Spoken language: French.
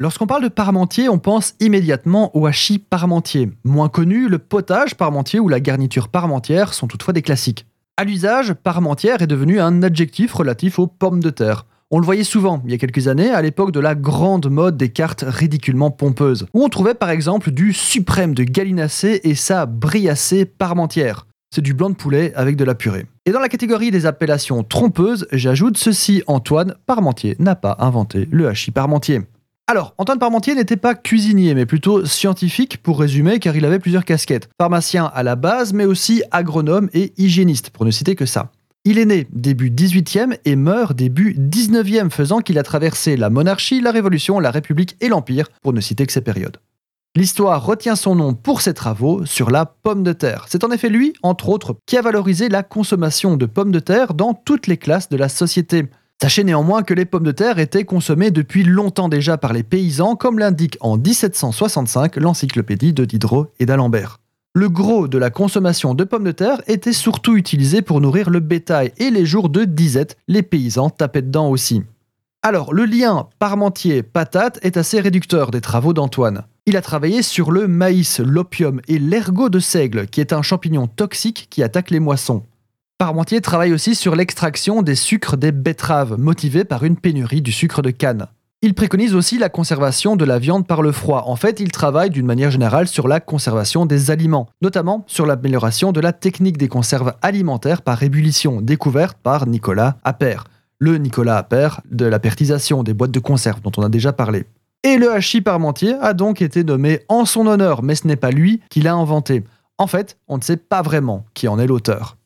Lorsqu'on parle de parmentier, on pense immédiatement au hachis parmentier. Moins connu, le potage parmentier ou la garniture parmentière sont toutefois des classiques. À l'usage, parmentière est devenu un adjectif relatif aux pommes de terre. On le voyait souvent il y a quelques années, à l'époque de la grande mode des cartes ridiculement pompeuses, où on trouvait par exemple du suprême de gallinacé et sa briacée parmentière. C'est du blanc de poulet avec de la purée. Et dans la catégorie des appellations trompeuses, j'ajoute ceci Antoine Parmentier n'a pas inventé le hachis parmentier. Alors, Antoine Parmentier n'était pas cuisinier, mais plutôt scientifique pour résumer, car il avait plusieurs casquettes. Pharmacien à la base, mais aussi agronome et hygiéniste, pour ne citer que ça. Il est né début 18e et meurt début 19e, faisant qu'il a traversé la monarchie, la Révolution, la République et l'Empire, pour ne citer que ces périodes. L'histoire retient son nom pour ses travaux sur la pomme de terre. C'est en effet lui, entre autres, qui a valorisé la consommation de pommes de terre dans toutes les classes de la société. Sachez néanmoins que les pommes de terre étaient consommées depuis longtemps déjà par les paysans, comme l'indique en 1765 l'encyclopédie de Diderot et d'Alembert. Le gros de la consommation de pommes de terre était surtout utilisé pour nourrir le bétail et les jours de disette, les paysans tapaient dedans aussi. Alors, le lien parmentier-patate est assez réducteur des travaux d'Antoine. Il a travaillé sur le maïs, l'opium et l'ergot de seigle, qui est un champignon toxique qui attaque les moissons. Parmentier travaille aussi sur l'extraction des sucres des betteraves, motivé par une pénurie du sucre de canne. Il préconise aussi la conservation de la viande par le froid. En fait, il travaille d'une manière générale sur la conservation des aliments, notamment sur l'amélioration de la technique des conserves alimentaires par ébullition, découverte par Nicolas Appert. Le Nicolas Appert de la pertisation des boîtes de conserve dont on a déjà parlé. Et le hachis parmentier a donc été nommé en son honneur, mais ce n'est pas lui qui l'a inventé. En fait, on ne sait pas vraiment qui en est l'auteur.